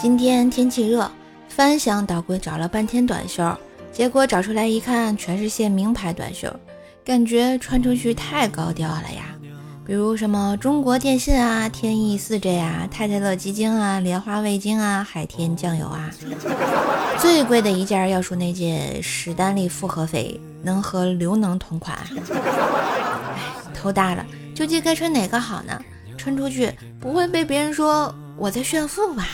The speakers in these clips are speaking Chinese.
今天天气热，翻箱倒柜找了半天短袖，结果找出来一看，全是些名牌短袖，感觉穿出去太高调了呀。比如什么中国电信啊、天翼四 G 啊、太太乐鸡精啊、莲花味精啊、海天酱油啊。最贵的一件要数那件史丹利复合肥，能和刘能同款。哎，头大了，究竟该穿哪个好呢？穿出去不会被别人说我在炫富吧？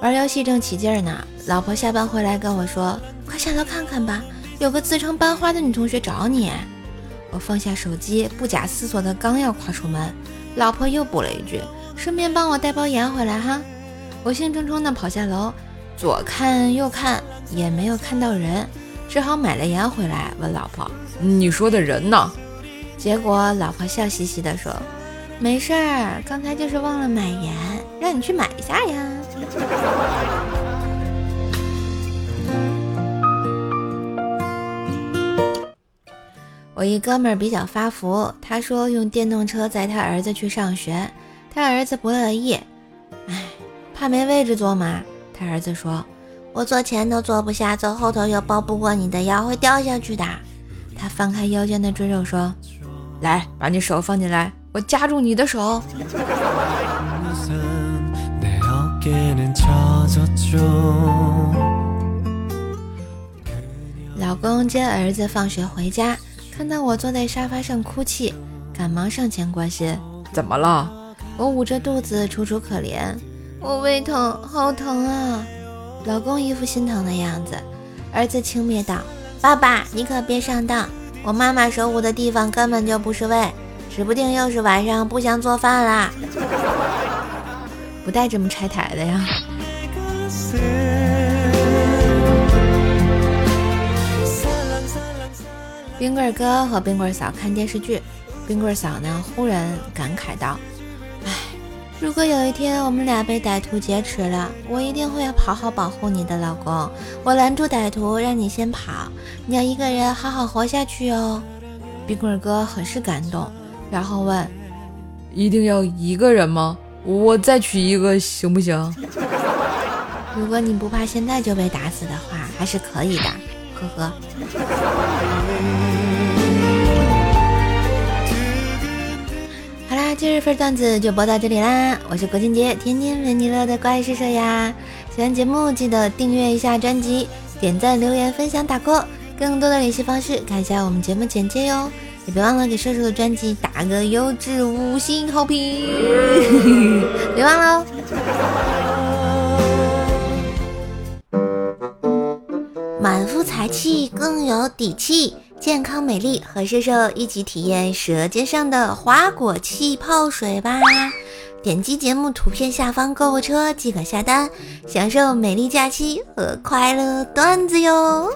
玩游戏正起劲儿呢，老婆下班回来跟我说：“快下楼看看吧，有个自称班花的女同学找你。”我放下手机，不假思索的刚要跨出门，老婆又补了一句：“顺便帮我带包盐回来哈。”我兴冲冲的跑下楼，左看右看也没有看到人，只好买了盐回来，问老婆：“你说的人呢？”结果老婆笑嘻嘻的说。没事儿，刚才就是忘了买盐，让你去买一下呀。我一哥们儿比较发福，他说用电动车载他儿子去上学，他儿子不乐意，哎，怕没位置坐嘛。他儿子说：“我坐前头坐不下，坐后头又抱不过你的腰，会掉下去的。”他翻开腰间的赘肉说：“来，把你手放进来。”我夹住你的手。老公接儿子放学回家，看到我坐在沙发上哭泣，赶忙上前关心：“怎么了？”我捂着肚子楚楚可怜：“我胃疼，好疼啊！”老公一副心疼的样子。儿子轻蔑道：“爸爸，你可别上当，我妈妈手捂的地方根本就不是胃。”指不定又是晚上不想做饭啦，不带这么拆台的呀。冰棍哥和冰棍嫂看电视剧，冰棍嫂呢忽然感慨道：“，如果有一天我们俩被歹徒劫持了，我一定会好好保护你的老公。我拦住歹徒，让你先跑，你要一个人好好活下去哦。”冰棍哥很是感动。然后问：“一定要一个人吗？我再娶一个行不行？” 如果你不怕现在就被打死的话，还是可以的。呵呵。好啦，今日份段子就播到这里啦！我是国庆节天天为你乐的怪兽兽呀！喜欢节目记得订阅一下专辑，点赞、留言、分享、打 call。更多的联系方式看一下我们节目简介哟。也别忘了给叔叔的专辑打个优质五星好评，别忘了哦！满腹才气更有底气，健康美丽和瘦瘦一起体验舌尖上的花果气泡水吧！点击节目图片下方购物车即可下单，享受美丽假期和快乐段子哟！